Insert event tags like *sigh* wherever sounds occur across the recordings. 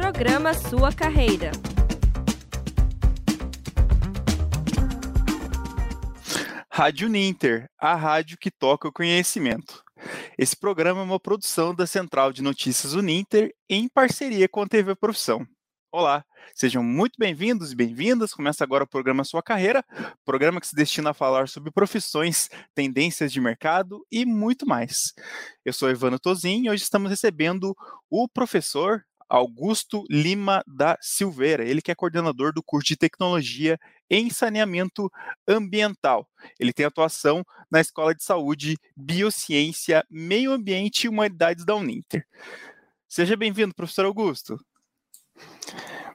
Programa Sua Carreira. Rádio Ninter, a rádio que toca o conhecimento. Esse programa é uma produção da Central de Notícias Uninter em parceria com a TV Profissão. Olá, sejam muito bem-vindos e bem-vindas. Começa agora o programa Sua Carreira, programa que se destina a falar sobre profissões, tendências de mercado e muito mais. Eu sou Ivano Tozin e hoje estamos recebendo o professor Augusto Lima da Silveira, ele que é coordenador do curso de Tecnologia em Saneamento Ambiental. Ele tem atuação na Escola de Saúde, Biociência, Meio Ambiente e Humanidades da Uninter. Seja bem-vindo, professor Augusto.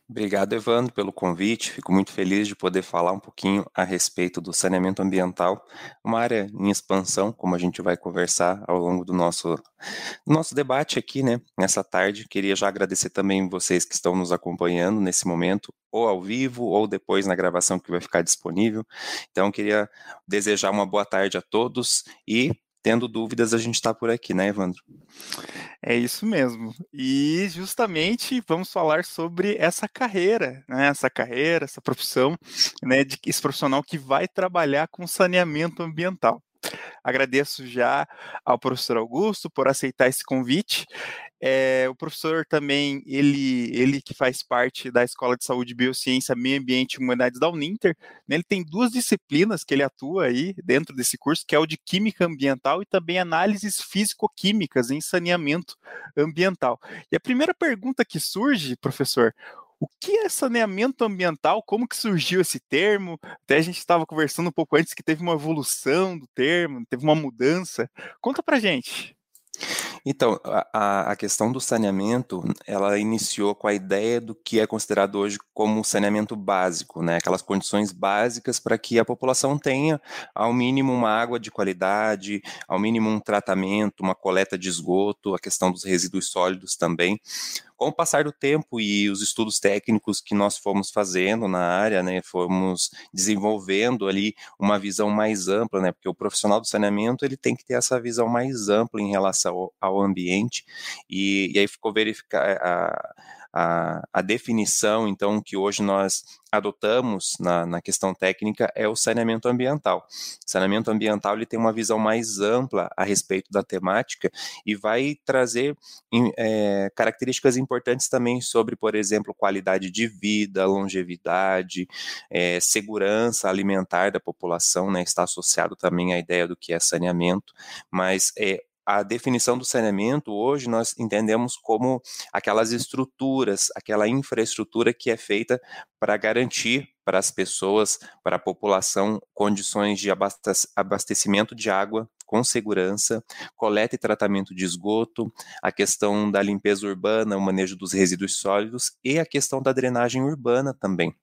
Obrigado, Evandro, pelo convite. Fico muito feliz de poder falar um pouquinho a respeito do saneamento ambiental, uma área em expansão, como a gente vai conversar ao longo do nosso, nosso debate aqui, né, nessa tarde. Queria já agradecer também vocês que estão nos acompanhando nesse momento, ou ao vivo, ou depois na gravação que vai ficar disponível. Então, queria desejar uma boa tarde a todos e tendo dúvidas, a gente está por aqui, né, Evandro? É isso mesmo. E justamente vamos falar sobre essa carreira, né? Essa carreira, essa profissão, né? De esse profissional que vai trabalhar com saneamento ambiental. Agradeço já ao professor Augusto por aceitar esse convite. É, o professor também, ele, ele que faz parte da Escola de Saúde, Biociência, Meio Ambiente e Humanidades da Uninter, né, ele tem duas disciplinas que ele atua aí dentro desse curso, que é o de Química Ambiental e também análises físico-químicas em saneamento ambiental. E a primeira pergunta que surge, professor, o que é saneamento ambiental? Como que surgiu esse termo? Até a gente estava conversando um pouco antes que teve uma evolução do termo, teve uma mudança. Conta pra gente. Então, a, a questão do saneamento, ela iniciou com a ideia do que é considerado hoje como saneamento básico, né? Aquelas condições básicas para que a população tenha, ao mínimo, uma água de qualidade, ao mínimo um tratamento, uma coleta de esgoto, a questão dos resíduos sólidos também. Com o passar do tempo e os estudos técnicos que nós fomos fazendo na área, né, fomos desenvolvendo ali uma visão mais ampla, né, porque o profissional do saneamento ele tem que ter essa visão mais ampla em relação ao, ao ambiente e, e aí ficou verificar a, a, a, definição, então, que hoje nós adotamos na, na, questão técnica é o saneamento ambiental. O saneamento ambiental ele tem uma visão mais ampla a respeito da temática e vai trazer é, características importantes também sobre, por exemplo, qualidade de vida, longevidade, é, segurança alimentar da população, né, está associado também à ideia do que é saneamento, mas é, a definição do saneamento hoje nós entendemos como aquelas estruturas, aquela infraestrutura que é feita para garantir para as pessoas, para a população, condições de abastecimento de água com segurança, coleta e tratamento de esgoto, a questão da limpeza urbana, o manejo dos resíduos sólidos e a questão da drenagem urbana também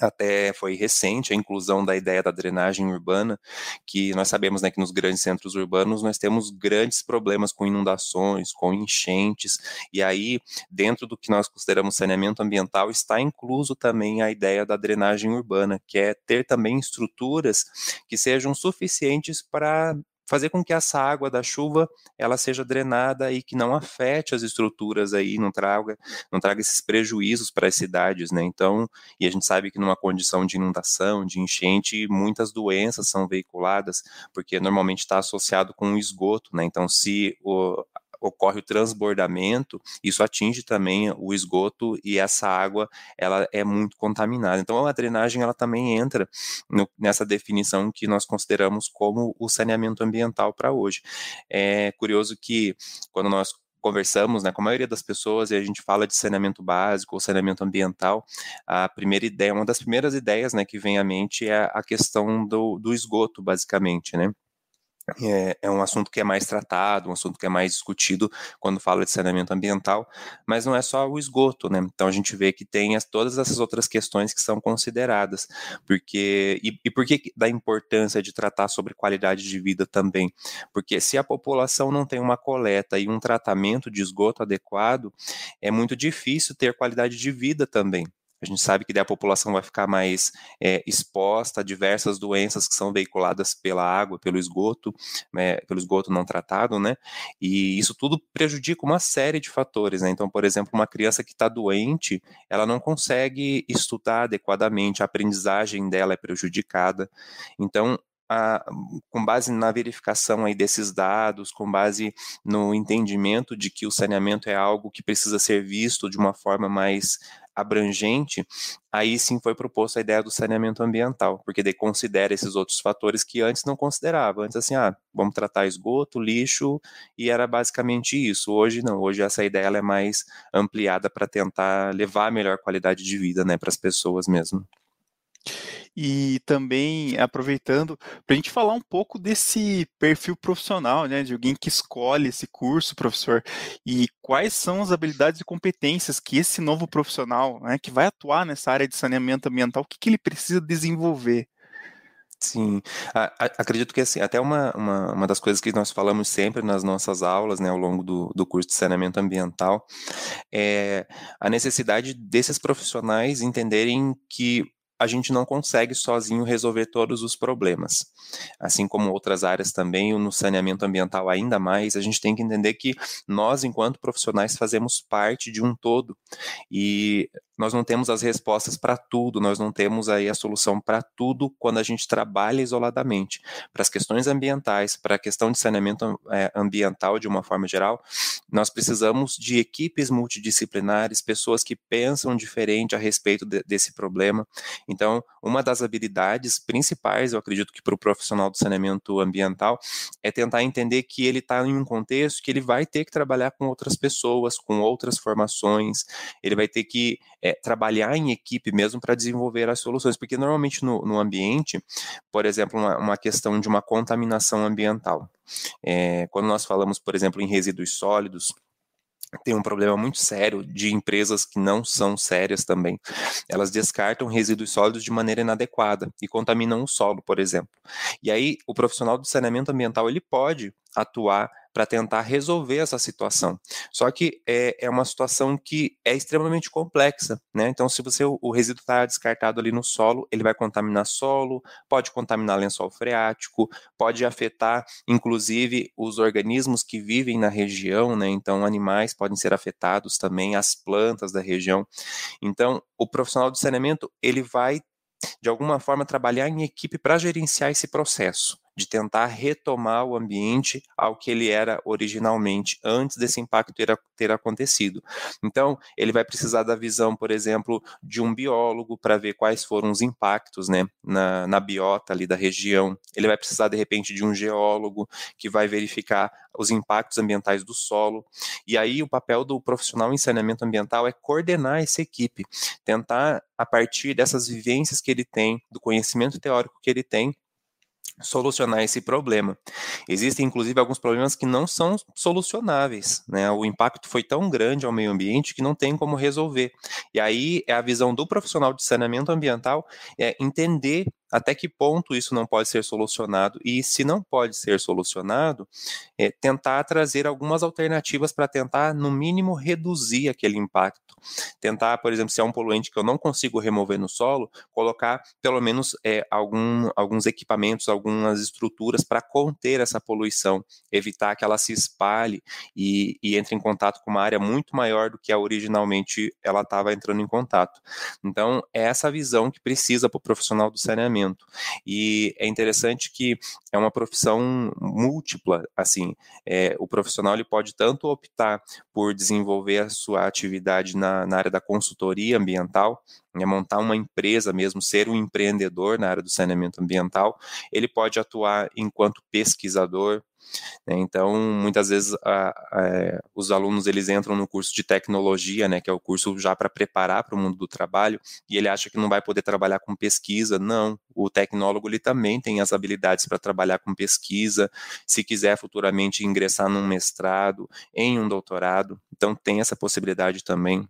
até foi recente a inclusão da ideia da drenagem urbana, que nós sabemos né, que nos grandes centros urbanos nós temos grandes problemas com inundações, com enchentes, e aí, dentro do que nós consideramos saneamento ambiental, está incluso também a ideia da drenagem urbana, que é ter também estruturas que sejam suficientes para fazer com que essa água da chuva ela seja drenada e que não afete as estruturas aí, não traga, não traga esses prejuízos para as cidades, né? Então, e a gente sabe que numa condição de inundação, de enchente, muitas doenças são veiculadas, porque normalmente está associado com o esgoto, né? Então, se o, ocorre o transbordamento, isso atinge também o esgoto e essa água ela é muito contaminada. Então a drenagem ela também entra no, nessa definição que nós consideramos como o saneamento ambiental para hoje. É curioso que quando nós conversamos né, com a maioria das pessoas e a gente fala de saneamento básico ou saneamento ambiental, a primeira ideia, uma das primeiras ideias né, que vem à mente é a questão do, do esgoto, basicamente, né? É, é, um assunto que é mais tratado, um assunto que é mais discutido quando fala de saneamento ambiental, mas não é só o esgoto, né? Então a gente vê que tem as, todas essas outras questões que são consideradas, porque e, e por que da importância de tratar sobre qualidade de vida também? Porque se a população não tem uma coleta e um tratamento de esgoto adequado, é muito difícil ter qualidade de vida também. A gente sabe que daí a população vai ficar mais é, exposta a diversas doenças que são veiculadas pela água, pelo esgoto, né, pelo esgoto não tratado, né? E isso tudo prejudica uma série de fatores, né? Então, por exemplo, uma criança que está doente, ela não consegue estudar adequadamente, a aprendizagem dela é prejudicada. Então, a, com base na verificação aí desses dados, com base no entendimento de que o saneamento é algo que precisa ser visto de uma forma mais abrangente, aí sim foi proposta a ideia do saneamento ambiental, porque daí considera esses outros fatores que antes não considerava. Antes assim, ah, vamos tratar esgoto, lixo, e era basicamente isso. Hoje não, hoje essa ideia é mais ampliada para tentar levar a melhor qualidade de vida, né, para as pessoas mesmo. E também aproveitando para a gente falar um pouco desse perfil profissional, né, de alguém que escolhe esse curso, professor, e quais são as habilidades e competências que esse novo profissional, né, que vai atuar nessa área de saneamento ambiental, o que, que ele precisa desenvolver? Sim, acredito que assim, até uma, uma, uma, das coisas que nós falamos sempre nas nossas aulas, né, ao longo do, do curso de saneamento ambiental, é a necessidade desses profissionais entenderem que a gente não consegue sozinho resolver todos os problemas. Assim como outras áreas também, no saneamento ambiental ainda mais, a gente tem que entender que nós, enquanto profissionais, fazemos parte de um todo. E nós não temos as respostas para tudo, nós não temos aí a solução para tudo quando a gente trabalha isoladamente. Para as questões ambientais, para a questão de saneamento é, ambiental de uma forma geral, nós precisamos de equipes multidisciplinares, pessoas que pensam diferente a respeito de, desse problema. Então, uma das habilidades principais, eu acredito que para o profissional do saneamento ambiental, é tentar entender que ele está em um contexto que ele vai ter que trabalhar com outras pessoas, com outras formações, ele vai ter que é, trabalhar em equipe mesmo para desenvolver as soluções, porque normalmente no, no ambiente, por exemplo, uma, uma, questão de uma contaminação ambiental. É, quando nós falamos, por exemplo, em resíduos sólidos, tem um problema muito sério de empresas que não são sérias também. Elas descartam resíduos sólidos de maneira inadequada e contaminam o solo, por exemplo. E aí, o profissional do saneamento ambiental ele pode atuar para tentar resolver essa situação. Só que é, é, uma situação que é extremamente complexa, né? Então, se você o, o resíduo está descartado ali no solo, ele vai contaminar solo, pode contaminar lençol freático, pode afetar, inclusive, os organismos que vivem na região, né? Então, animais podem ser afetados também, as plantas da região. Então, o profissional do saneamento ele vai de alguma forma trabalhar em equipe para gerenciar esse processo de tentar retomar o ambiente ao que ele era originalmente, antes desse impacto ter, ter acontecido. Então, ele vai precisar da visão, por exemplo, de um biólogo para ver quais foram os impactos né, na, na biota ali da região. Ele vai precisar, de repente, de um geólogo que vai verificar os impactos ambientais do solo. E aí, o papel do profissional em saneamento ambiental é coordenar essa equipe, tentar, a partir dessas vivências que ele tem, do conhecimento teórico que ele tem, solucionar esse problema. Existem, inclusive, alguns problemas que não são solucionáveis. Né? O impacto foi tão grande ao meio ambiente que não tem como resolver. E aí é a visão do profissional de saneamento ambiental é entender até que ponto isso não pode ser solucionado e se não pode ser solucionado, é, tentar trazer algumas alternativas para tentar, no mínimo, reduzir aquele impacto. Tentar, por exemplo, se é um poluente que eu não consigo remover no solo, colocar pelo menos é, algum, alguns equipamentos, algumas estruturas para conter essa poluição, evitar que ela se espalhe e, e entre em contato com uma área muito maior do que a originalmente ela estava entrando em contato. Então, é essa visão que precisa para o profissional do saneamento e é interessante que é uma profissão múltipla, assim, é, o profissional ele pode tanto optar por desenvolver a sua atividade na, na área da consultoria ambiental, é montar uma empresa mesmo, ser um empreendedor na área do saneamento ambiental, ele pode atuar enquanto pesquisador, né? Então, muitas vezes a, a, os alunos eles entram no curso de tecnologia, né, que é o curso já para preparar para o mundo do trabalho, e ele acha que não vai poder trabalhar com pesquisa. Não, o tecnólogo ele também tem as habilidades para trabalhar com pesquisa, se quiser futuramente ingressar num mestrado, em um doutorado, então tem essa possibilidade também.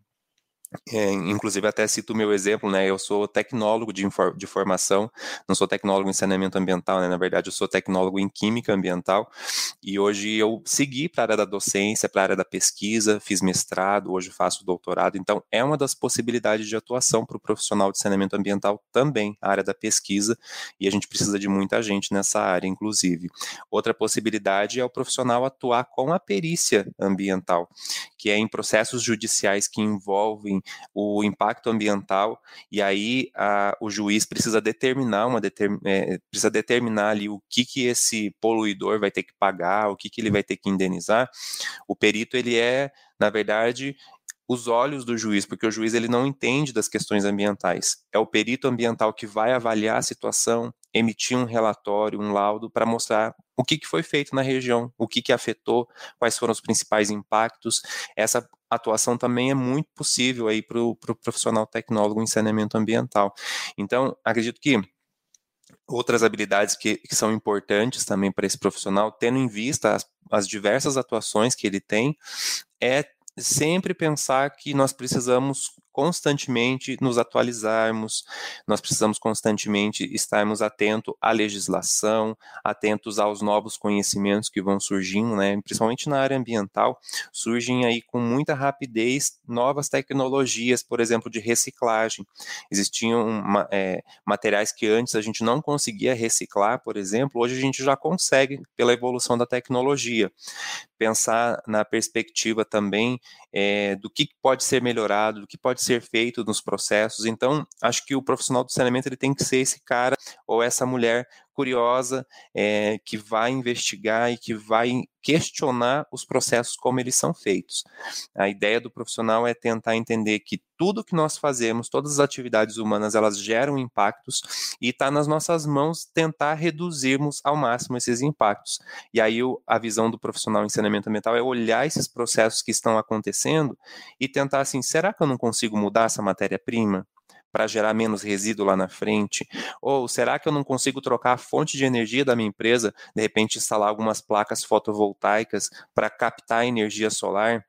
É, inclusive, até cito o meu exemplo, né? Eu sou tecnólogo de, de formação, não sou tecnólogo em saneamento ambiental, né? Na verdade, eu sou tecnólogo em química ambiental e hoje eu segui para a área da docência, para a área da pesquisa, fiz mestrado, hoje faço doutorado. Então, é uma das possibilidades de atuação para o profissional de saneamento ambiental também, a área da pesquisa, e a gente precisa de muita gente nessa área, inclusive. Outra possibilidade é o profissional atuar com a perícia ambiental, que é em processos judiciais que envolvem o impacto ambiental, e aí a, o juiz precisa determinar uma determin, é, precisa determinar ali o que, que esse poluidor vai ter que pagar, o que, que ele vai ter que indenizar. O perito ele é, na verdade, os olhos do juiz, porque o juiz ele não entende das questões ambientais. É o perito ambiental que vai avaliar a situação, emitir um relatório, um laudo para mostrar o que, que foi feito na região, o que, que afetou, quais foram os principais impactos. Essa atuação também é muito possível aí para o pro profissional tecnólogo em saneamento ambiental. Então, acredito que outras habilidades que, que são importantes também para esse profissional, tendo em vista as, as diversas atuações que ele tem, é sempre pensar que nós precisamos constantemente nos atualizarmos, nós precisamos constantemente estarmos atentos à legislação, atentos aos novos conhecimentos que vão surgindo, né? principalmente na área ambiental, surgem aí com muita rapidez novas tecnologias, por exemplo, de reciclagem. Existiam é, materiais que antes a gente não conseguia reciclar, por exemplo, hoje a gente já consegue pela evolução da tecnologia. Pensar na perspectiva também é, do que pode ser melhorado, do que pode ser feito nos processos. Então, acho que o profissional do saneamento ele tem que ser esse cara ou essa mulher curiosa é, que vai investigar e que vai questionar os processos como eles são feitos. A ideia do profissional é tentar entender que tudo que nós fazemos, todas as atividades humanas, elas geram impactos e está nas nossas mãos tentar reduzirmos ao máximo esses impactos. E aí a visão do profissional em saneamento ambiental é olhar esses processos que estão acontecendo e tentar assim, será que eu não consigo mudar essa matéria-prima? Para gerar menos resíduo lá na frente? Ou será que eu não consigo trocar a fonte de energia da minha empresa, de repente instalar algumas placas fotovoltaicas para captar energia solar?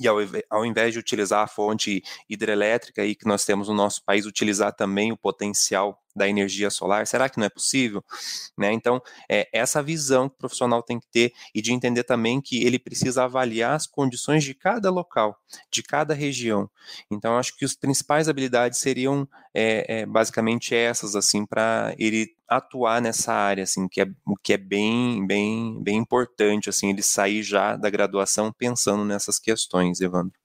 E ao, ao, invés de utilizar a fonte hidrelétrica aí que nós temos no nosso país, utilizar também o potencial da energia solar? Será que não é possível? Né? Então, é essa visão que o profissional tem que ter e de entender também que ele precisa avaliar as condições de cada local, de cada região. Então, acho que as principais habilidades seriam é, é, basicamente essas, assim, para ele atuar nessa área, assim, que é, que é bem, bem, bem importante, assim, ele sair já da graduação pensando nessas questões, Evandro.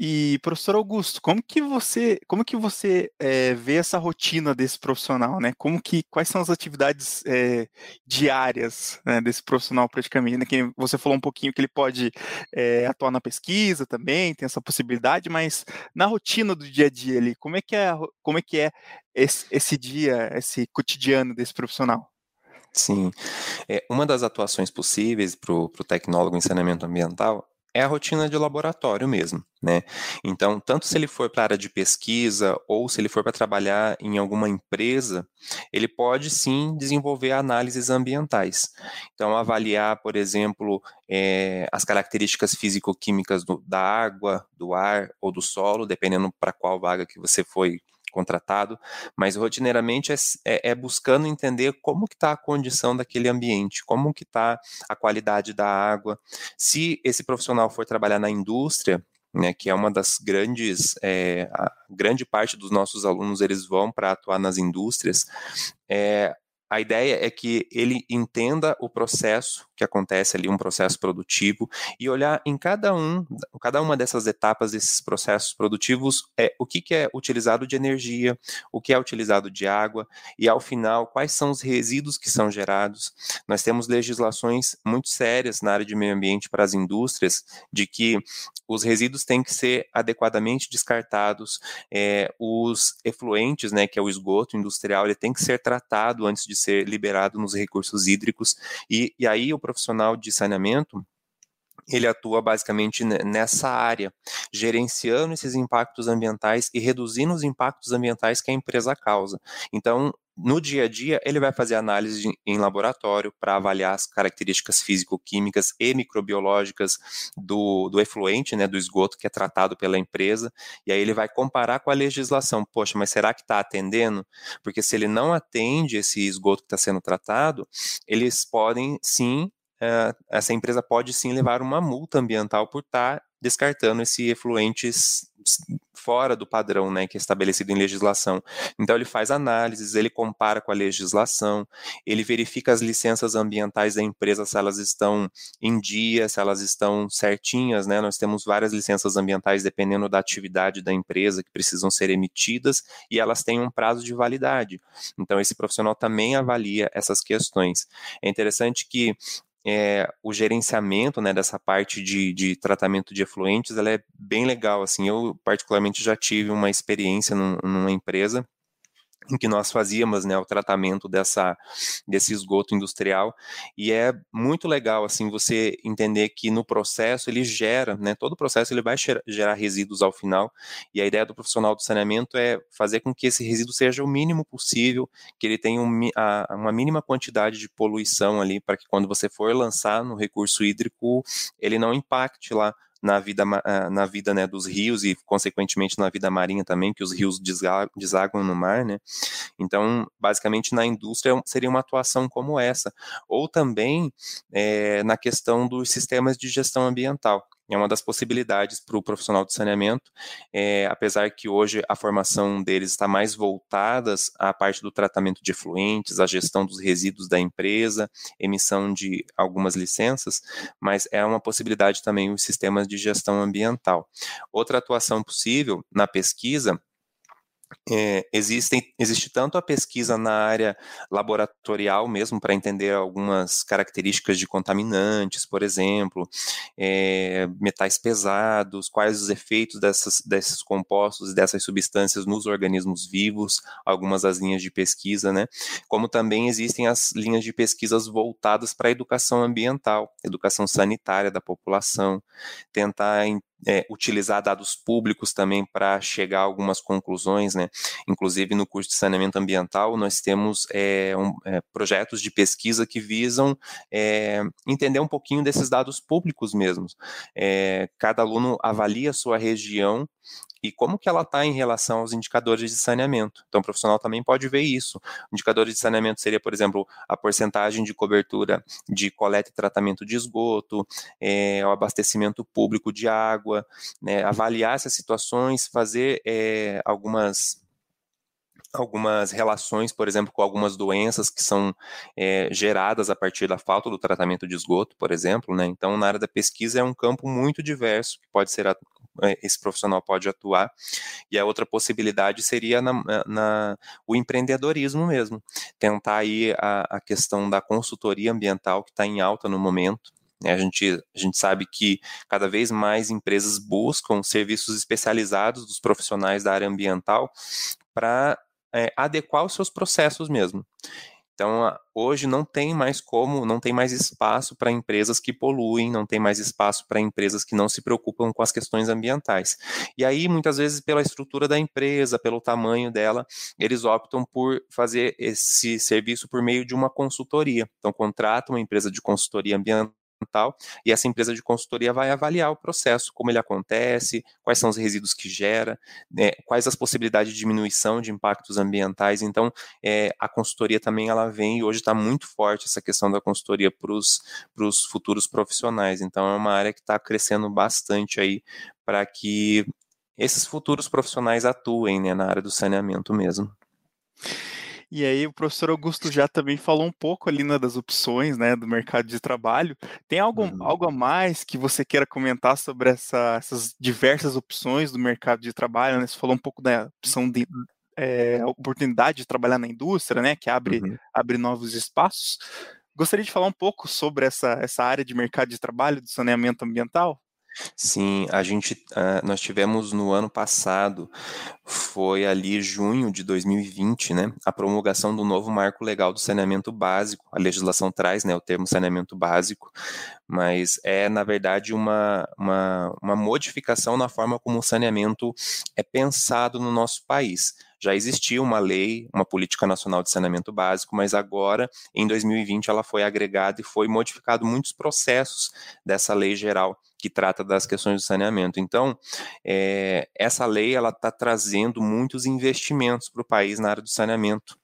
E professor Augusto, como que você, como que você é, vê essa rotina desse profissional, né? Como que, quais são as atividades é, diárias né, desse profissional praticamente? Né? Que você falou um pouquinho que ele pode é, atuar na pesquisa também, tem essa possibilidade, mas na rotina do dia a dia ali, como é que é, como é que é esse, esse dia, esse cotidiano desse profissional? Sim, é, uma das atuações possíveis para o tecnólogo em saneamento ambiental é a rotina de laboratório mesmo, né? Então, tanto se ele for para a área de pesquisa ou se ele for para trabalhar em alguma empresa, ele pode sim desenvolver análises ambientais. Então, avaliar, por exemplo, é, as características físico-químicas da água, do ar ou do solo, dependendo para qual vaga que você foi contratado, mas rotineiramente é, é, é buscando entender como que está a condição daquele ambiente, como que está a qualidade da água. Se esse profissional for trabalhar na indústria, né, que é uma das grandes, é, grande parte dos nossos alunos eles vão para atuar nas indústrias, é, a ideia é que ele entenda o processo que acontece ali, um processo produtivo, e olhar em cada um, cada uma dessas etapas desses processos produtivos, é o que, que é utilizado de energia, o que é utilizado de água, e ao final, quais são os resíduos que são gerados. Nós temos legislações muito sérias na área de meio ambiente para as indústrias, de que os resíduos têm que ser adequadamente descartados, é, os efluentes, né, que é o esgoto industrial, ele tem que ser tratado antes de ser liberado nos recursos hídricos, e, e aí o profissional de saneamento, ele atua basicamente nessa área, gerenciando esses impactos ambientais e reduzindo os impactos ambientais que a empresa causa. Então, no dia a dia, ele vai fazer análise em laboratório para avaliar as características físico-químicas e microbiológicas do, do efluente, né, do esgoto que é tratado pela empresa, e aí ele vai comparar com a legislação. Poxa, mas será que está atendendo? Porque se ele não atende esse esgoto que está sendo tratado, eles podem sim Uh, essa empresa pode sim levar uma multa ambiental por estar tá descartando esse efluentes fora do padrão né, que é estabelecido em legislação. Então, ele faz análises, ele compara com a legislação, ele verifica as licenças ambientais da empresa, se elas estão em dia, se elas estão certinhas. Né? Nós temos várias licenças ambientais dependendo da atividade da empresa que precisam ser emitidas e elas têm um prazo de validade. Então, esse profissional também avalia essas questões. É interessante que é, o gerenciamento né, dessa parte de, de, tratamento de efluentes ela é bem legal. Assim, eu particularmente já tive uma experiência num, numa empresa em que nós fazíamos né, o tratamento dessa, desse esgoto industrial. E é muito legal assim você entender que no processo ele gera, né, todo o processo ele vai gerar resíduos ao final. E a ideia do profissional do saneamento é fazer com que esse resíduo seja o mínimo possível, que ele tenha um, a, uma mínima quantidade de poluição ali para que quando você for lançar no recurso hídrico ele não impacte lá na vida, ah, na vida né, dos rios e, consequentemente, na vida marinha também, que os rios desaguam no mar, né? Então, basicamente, na indústria seria uma atuação como essa. Ou também é, na questão dos sistemas de gestão ambiental é uma das possibilidades para o profissional de saneamento, é, apesar que hoje a formação deles está mais voltada à parte do tratamento de efluentes, à gestão dos resíduos da empresa, emissão de algumas licenças, mas é uma possibilidade também os sistemas de gestão ambiental. Outra atuação possível na pesquisa é, existem, existe tanto a pesquisa na área laboratorial mesmo para entender algumas características de contaminantes, por exemplo, é, metais pesados, quais os efeitos dessas, desses compostos e dessas substâncias nos organismos vivos, algumas das linhas de pesquisa, né? Como também existem as linhas de pesquisas voltadas para a educação ambiental, educação sanitária da população, tentar é, utilizar dados públicos também para chegar a algumas conclusões, né? Inclusive no curso de saneamento ambiental nós temos é, um, é, projetos de pesquisa que visam é, entender um pouquinho desses dados públicos mesmos. É, cada aluno avalia a sua região e como que ela está em relação aos indicadores de saneamento. Então, o profissional também pode ver isso. Indicadores de saneamento seria, por exemplo, a porcentagem de cobertura de coleta e tratamento de esgoto, é, o abastecimento público de água, né, avaliar essas situações, fazer é, algumas algumas relações, por exemplo, com algumas doenças que são é, geradas a partir da falta do tratamento de esgoto, por exemplo, né? Então, na área da pesquisa é um campo muito diverso que pode ser é, esse profissional pode atuar. E a outra possibilidade seria na, na o empreendedorismo mesmo, tentar aí a, a questão da consultoria ambiental que está em alta no momento. A gente, a gente sabe que cada vez mais empresas buscam serviços especializados dos profissionais da área ambiental para é, adequar os seus processos mesmo. Então, hoje não tem mais como, não tem mais espaço para empresas que poluem, não tem mais espaço para empresas que não se preocupam com as questões ambientais. E aí, muitas vezes, pela estrutura da empresa, pelo tamanho dela, eles optam por fazer esse serviço por meio de uma consultoria. Então, contratam uma empresa de consultoria ambiental ambiental, e essa empresa de consultoria vai avaliar o processo, como ele acontece, quais são os resíduos que gera, né, quais as possibilidades de diminuição de impactos ambientais. Então, é, a consultoria também ela vem e hoje está muito forte essa questão da consultoria para os futuros profissionais. Então, é uma área que está crescendo bastante aí para que esses futuros profissionais atuem né, na área do saneamento mesmo. E aí o professor Augusto já também falou um pouco ali né, das opções né, do mercado de trabalho. Tem algo, uhum. algo a mais que você queira comentar sobre essa, essas diversas opções do mercado de trabalho? Né? Você falou um pouco da opção de é, oportunidade de trabalhar na indústria, né, que abre, uhum. abre novos espaços. Gostaria de falar um pouco sobre essa, essa área de mercado de trabalho do saneamento ambiental? Sim, a gente, uh, nós tivemos no ano passado, foi ali junho de 2020, né, a promulgação do novo marco legal do saneamento básico. A legislação traz, né, o termo saneamento básico, mas é, na verdade, uma, uma, uma modificação na forma como o saneamento é pensado no nosso país. Já existia uma lei, uma política nacional de saneamento básico, mas agora, em 2020, ela foi agregada e foi modificado muitos processos dessa lei geral que trata das questões do saneamento. Então, é, essa lei ela está trazendo muitos investimentos para o país na área do saneamento.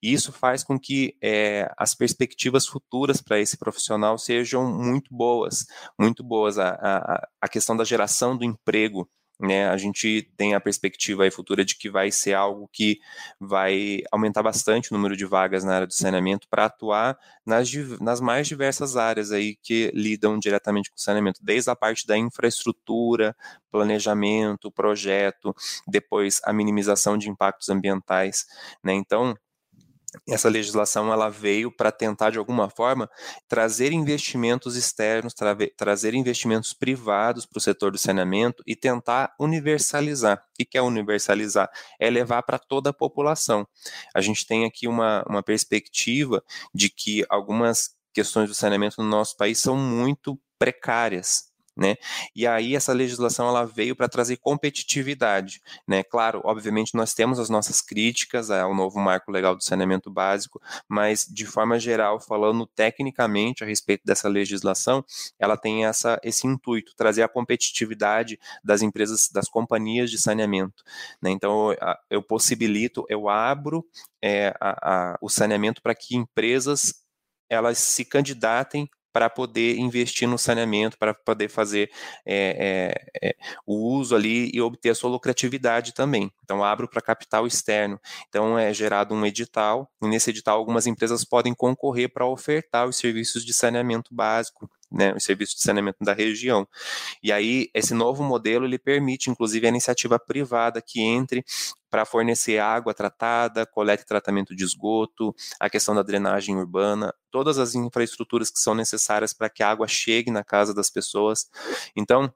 E isso faz com que é, as perspectivas futuras para esse profissional sejam muito boas, muito boas. A, a, a questão da geração do emprego né, a gente tem a perspectiva futura de que vai ser algo que vai aumentar bastante o número de vagas na área do saneamento para atuar nas, nas mais diversas áreas aí que lidam diretamente com o saneamento, desde a parte da infraestrutura, planejamento, projeto, depois a minimização de impactos ambientais, né, então essa legislação ela veio para tentar de alguma forma trazer investimentos externos, tra trazer investimentos privados para o setor do saneamento e tentar universalizar. O que é universalizar? É levar para toda a população. A gente tem aqui uma, uma perspectiva de que algumas questões do saneamento no nosso país são muito precárias, né? E aí essa legislação ela veio para trazer competitividade, né? Claro, obviamente nós temos as nossas críticas ao novo marco legal do saneamento básico, mas de forma geral, falando tecnicamente a respeito dessa legislação, ela tem essa esse intuito, trazer a competitividade das empresas, das companhias de saneamento, né? Então eu possibilito, eu abro é, a, a, o saneamento para que empresas elas se candidatem para poder investir no saneamento, para poder fazer é, é, é, o uso ali e obter a sua lucratividade também. Então, abro para capital externo. Então, é gerado um edital, e nesse edital algumas empresas podem concorrer para ofertar os serviços de saneamento básico, né, os serviços de saneamento da região. E aí, esse novo modelo, ele permite, inclusive, a iniciativa privada que entre para fornecer água tratada, coleta e tratamento de esgoto, a questão da drenagem urbana, todas as infraestruturas que são necessárias para que a água chegue na casa das pessoas. Então,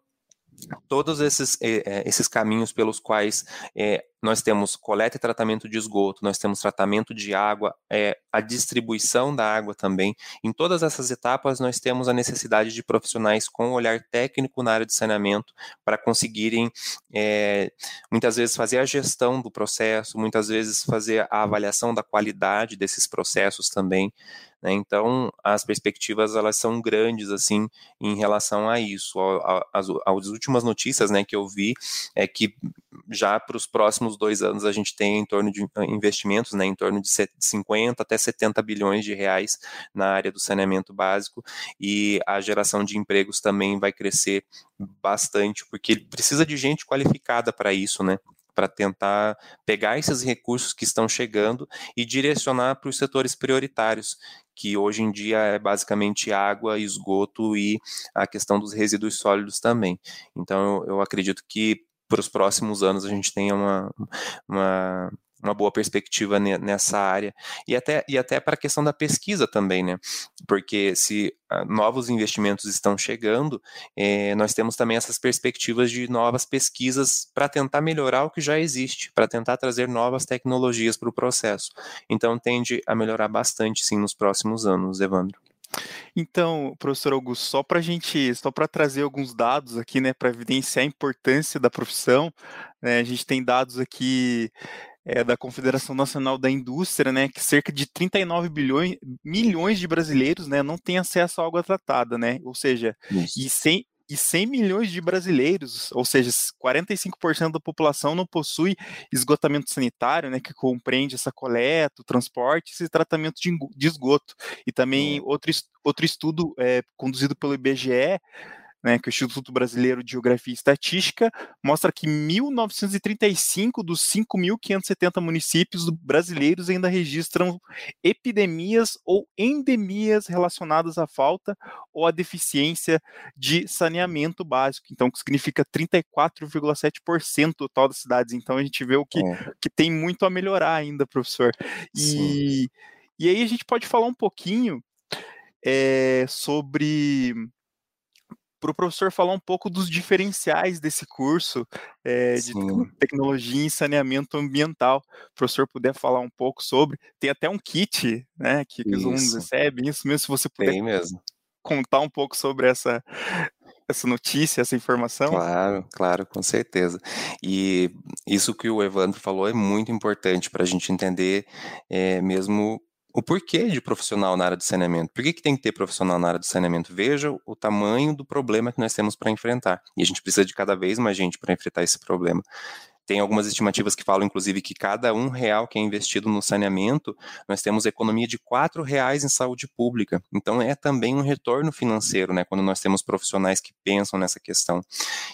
todos esses, é, esses caminhos pelos quais é, nós temos coleta e tratamento de esgoto, nós temos tratamento de água, é, a distribuição da água também. Em todas essas etapas, nós temos a necessidade de profissionais com olhar técnico na área de saneamento para conseguirem, é, muitas vezes, fazer a gestão do processo, muitas vezes fazer a avaliação da qualidade desses processos também. Né? Então, as perspectivas elas são grandes assim em relação a isso. As, as últimas notícias, né, que eu vi é que já para os próximos dois anos a gente tem em torno de investimentos, né, em torno de 50 até 70 bilhões de reais na área do saneamento básico e a geração de empregos também vai crescer bastante porque precisa de gente qualificada para isso, né? para tentar pegar esses recursos que estão chegando e direcionar para os setores prioritários, que hoje em dia é basicamente água, esgoto e a questão dos resíduos sólidos também. Então, eu, acredito que para os próximos anos a gente tenha uma, uma uma boa perspectiva nessa área e até, e até para a questão da pesquisa também, né? Porque se uh, novos investimentos estão chegando, eh, nós temos também essas perspectivas de novas pesquisas para tentar melhorar o que já existe, para tentar trazer novas tecnologias para o processo. Então tende a melhorar bastante, sim, nos próximos anos, Evandro. Então, professor Augusto, só para gente, só para trazer alguns dados aqui, né, para evidenciar a importância da profissão, né, a gente tem dados aqui é, da Confederação Nacional da Indústria, né, que cerca de 39 bilhões, milhões de brasileiros, né, não têm acesso à água tratada, né, ou seja, Isso. e sem e 100 milhões de brasileiros, ou seja, 45% da população não possui esgotamento sanitário, né, que compreende essa coleta, o transporte e tratamento de, de esgoto. E também outro, outro estudo é, conduzido pelo IBGE né, que é o Instituto Brasileiro de Geografia e Estatística, mostra que 1.935 dos 5.570 municípios brasileiros ainda registram epidemias ou endemias relacionadas à falta ou à deficiência de saneamento básico, então que significa 34,7% total das cidades. Então a gente vê o que, é. que tem muito a melhorar ainda, professor. E, e aí a gente pode falar um pouquinho é, sobre para o professor falar um pouco dos diferenciais desse curso é, de tecnologia em saneamento ambiental. O professor puder falar um pouco sobre. Tem até um kit, né, que, que os alunos recebem. Isso mesmo, se você puder Tem mesmo. contar um pouco sobre essa essa notícia, essa informação? Claro, claro, com certeza. E isso que o Evandro falou é muito importante para a gente entender é, mesmo o porquê de profissional na área do saneamento. Por que, que tem que ter profissional na área do saneamento? Veja o tamanho do problema que nós temos para enfrentar. E a gente precisa de cada vez mais gente para enfrentar esse problema. Tem algumas estimativas que falam, inclusive, que cada um real que é investido no saneamento, nós temos economia de quatro reais em saúde pública. Então, é também um retorno financeiro, né, quando nós temos profissionais que pensam nessa questão.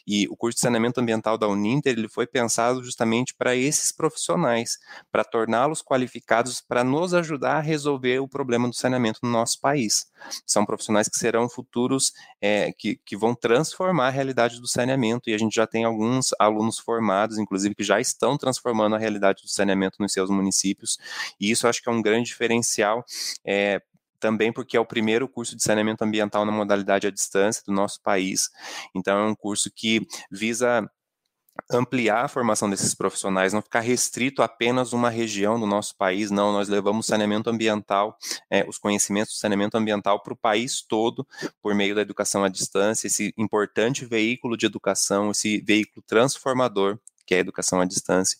E o curso de saneamento ambiental da Uninter, ele foi pensado justamente para esses profissionais, para torná-los qualificados para nos ajudar a resolver o problema do saneamento no nosso país. São profissionais que serão futuros, é, que, que vão transformar a realidade do saneamento, e a gente já tem alguns alunos formados, inclusive que já estão transformando a realidade do saneamento nos seus municípios, e isso acho que é um grande diferencial é, também porque é o primeiro curso de saneamento ambiental na modalidade à distância do nosso país. Então, é um curso que visa ampliar a formação desses profissionais, não ficar restrito a apenas uma região do nosso país, não, nós levamos saneamento ambiental, é, os conhecimentos do saneamento ambiental para o país todo, por meio da educação à distância, esse importante veículo de educação, esse veículo transformador que é a educação à distância.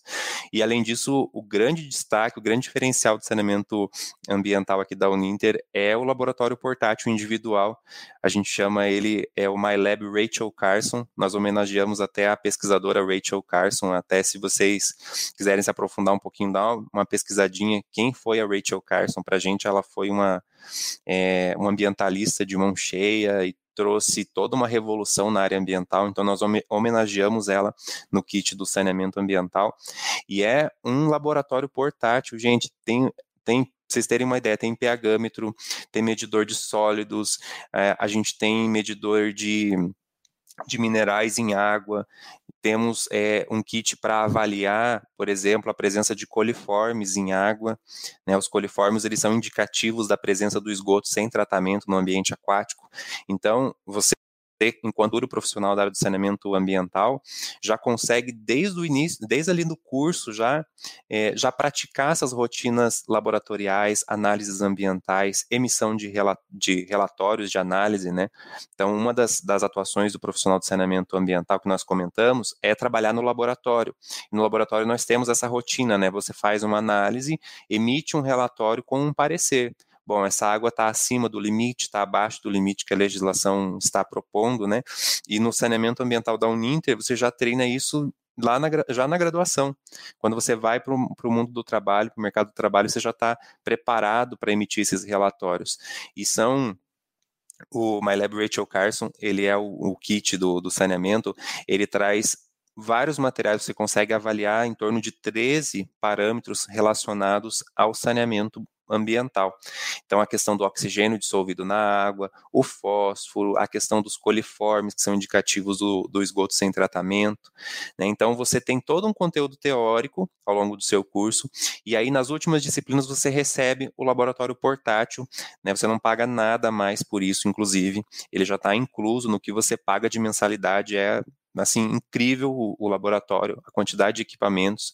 E, além disso, o grande destaque, o grande diferencial do saneamento ambiental aqui da Uninter é o laboratório portátil individual. A gente chama ele, é o MyLab Rachel Carson. Nós homenageamos até a pesquisadora Rachel Carson, até se vocês quiserem se aprofundar um pouquinho, dá uma pesquisadinha. Quem foi a Rachel Carson? Para a gente, ela foi uma, é, uma ambientalista de mão cheia e trouxe toda uma revolução na área ambiental, então nós homenageamos ela no kit do saneamento ambiental, e é um laboratório portátil, gente, tem, tem vocês terem uma ideia, tem pHmetro, tem medidor de sólidos, é, a gente tem medidor de, de minerais em água, temos é, um kit para avaliar, por exemplo, a presença de coliformes em água. Né? Os coliformes eles são indicativos da presença do esgoto sem tratamento no ambiente aquático. Então, você enquanto duro profissional da área do saneamento ambiental, já consegue desde o início, desde ali do curso, já, é, já praticar essas rotinas laboratoriais, análises ambientais, emissão de, rela de relatórios de análise, né? Então, uma das, das atuações do profissional de saneamento ambiental que nós comentamos é trabalhar no laboratório. no laboratório nós temos essa rotina, né? Você faz uma análise, emite um relatório com um parecer bom, essa água está acima do limite, está abaixo do limite que a legislação está propondo, né? E no saneamento ambiental da Uninter, você já treina isso lá na, já na graduação. Quando você vai para o mundo do trabalho, para o mercado do trabalho, você já está preparado para emitir esses relatórios. E são o MyLab Rachel Carson, ele é o, o kit do, do saneamento, ele traz vários materiais, você consegue avaliar em torno de 13 parâmetros relacionados ao saneamento ambiental. Então, a questão do oxigênio dissolvido na água, o fósforo, a questão dos coliformes, que são indicativos do, do esgoto sem tratamento. Né? Então, você tem todo um conteúdo teórico ao longo do seu curso, e aí nas últimas disciplinas você recebe o laboratório portátil, né? você não paga nada mais por isso, inclusive, ele já está incluso no que você paga de mensalidade, é assim, incrível o, o, laboratório, a quantidade de equipamentos.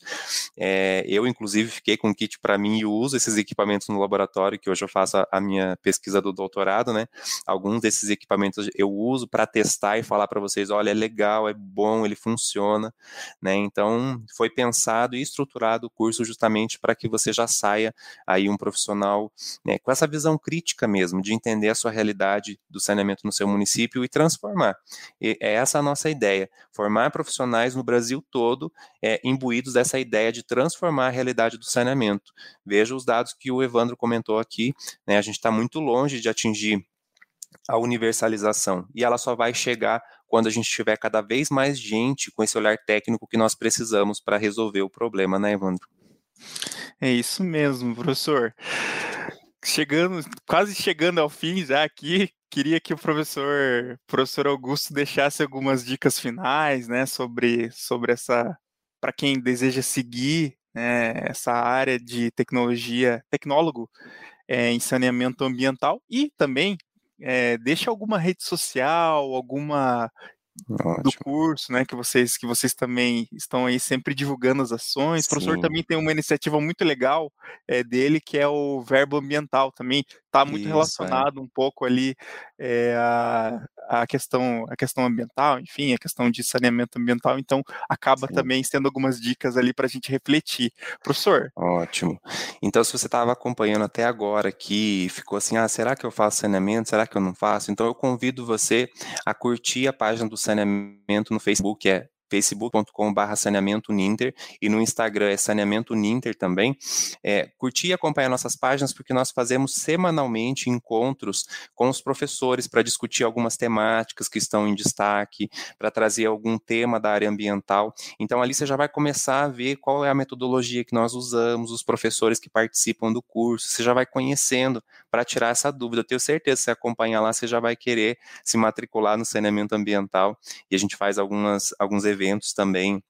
É, eu, inclusive, fiquei com um kit para mim e uso esses equipamentos no laboratório, que hoje eu faço a, a minha pesquisa do doutorado, né? Alguns desses equipamentos eu uso para testar e falar para vocês, olha, é legal, é bom, ele funciona, né? Então, foi pensado e estruturado o curso justamente para que você já saia aí um profissional né, com essa visão crítica mesmo, de entender a sua realidade do saneamento no seu município e transformar. E é essa a nossa ideia formar profissionais no Brasil todo é, imbuídos dessa ideia de transformar a realidade do saneamento. Veja os dados que o Evandro comentou aqui, né, a gente está muito longe de atingir a universalização e ela só vai chegar quando a gente tiver cada vez mais gente com esse olhar técnico que nós precisamos para resolver o problema, né, Evandro? É isso mesmo, professor. Chegando, quase chegando ao fim já aqui, queria que o professor, professor Augusto deixasse algumas dicas finais, né, sobre, sobre essa, para quem deseja seguir né, essa área de tecnologia, tecnólogo é, em saneamento ambiental e também é, deixa alguma rede social, alguma Ótimo. do curso, né? Que vocês que vocês também estão aí sempre divulgando as ações. Sim. O professor também tem uma iniciativa muito legal é, dele que é o verbo ambiental também está muito Isso, é. relacionado é. um pouco ali é, a, a questão a questão ambiental, enfim, a questão de saneamento ambiental. Então acaba Sim. também sendo algumas dicas ali para a gente refletir, professor. Ótimo. Então se você estava acompanhando até agora aqui, ficou assim, ah, será que eu faço saneamento? Será que eu não faço? Então eu convido você a curtir a página do saneamento no Facebook, é facebook.com.br saneamento Ninter e no Instagram é saneamento Ninter também. É, curtir e acompanhar nossas páginas porque nós fazemos semanalmente encontros com os professores para discutir algumas temáticas que estão em destaque, para trazer algum tema da área ambiental. Então ali você já vai começar a ver qual é a metodologia que nós usamos, os professores que participam do curso, você já vai conhecendo para tirar essa dúvida. Eu tenho certeza você acompanhar lá, você já vai querer se matricular no saneamento ambiental e a gente faz algumas, alguns eventos eventos também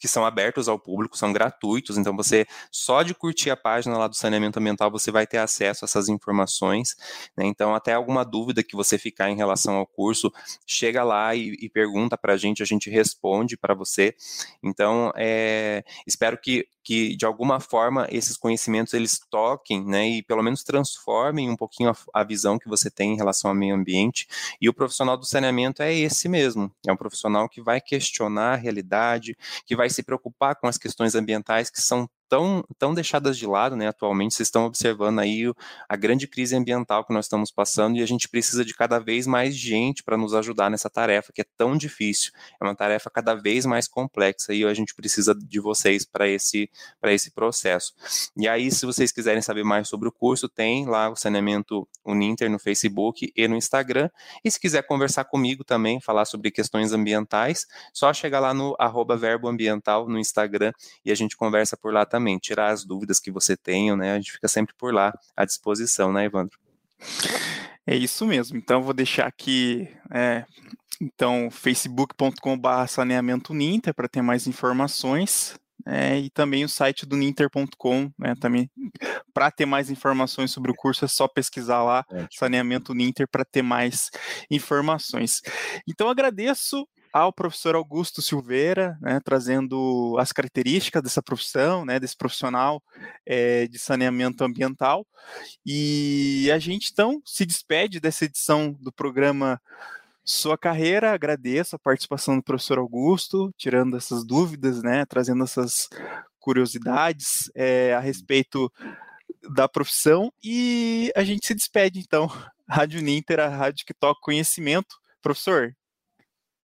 que são abertos ao público, são gratuitos, então você só de curtir a página lá do saneamento ambiental você vai ter acesso a essas informações, né? então até alguma dúvida que você ficar em relação ao curso, chega lá e, e pergunta para a gente, a gente responde para você, então é, espero que que de alguma forma esses conhecimentos eles toquem, né, e pelo menos transformem um pouquinho a, a, visão que você tem em relação ao meio ambiente. E o profissional do saneamento é esse mesmo, é um profissional que vai questionar a realidade, que vai se preocupar com as questões ambientais que são tão, tão deixadas de lado, né, atualmente, vocês estão observando aí a grande crise ambiental que nós estamos passando e a gente precisa de cada vez mais gente para nos ajudar nessa tarefa que é tão difícil, é uma tarefa cada vez mais complexa e a gente precisa de vocês para esse, esse processo. E aí, se vocês quiserem saber mais sobre o curso, tem lá o saneamento Uninter no Facebook e no Instagram, e se quiser conversar comigo também, falar sobre questões ambientais, só chegar lá no arroba verbo ambiental no Instagram e a gente conversa por lá também tirar as dúvidas que você tenha, né? A gente fica sempre por lá à disposição, né, Evandro? É isso mesmo. Então, vou deixar aqui, é, então, facebook.com.br saneamento Ninter para ter mais informações. É, e também o site do ninter.com, né, também para ter mais informações sobre o curso é só pesquisar lá é. saneamento Ninter para ter mais informações. Então agradeço ao professor Augusto Silveira, né, trazendo as características dessa profissão, né, desse profissional é, de saneamento ambiental. E a gente então se despede dessa edição do programa Sua Carreira. Agradeço a participação do professor Augusto, tirando essas dúvidas, né, trazendo essas curiosidades é, a respeito da profissão. E a gente se despede então. *laughs* Rádio Ninter, a rádio que toca conhecimento. Professor,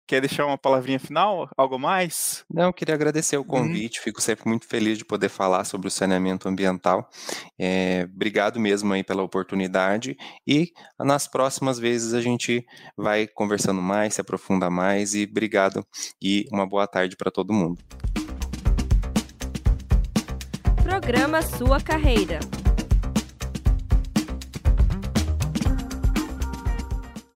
Quer deixar uma palavrinha final? Algo mais? Não, queria agradecer o uhum. convite. Uhum. Fico sempre muito feliz de poder falar sobre o saneamento ambiental. É, obrigado mesmo aí pela oportunidade. E nas próximas vezes a gente vai conversando mais, se aprofunda mais. E obrigado e uma boa tarde para todo mundo. Programa Sua Carreira.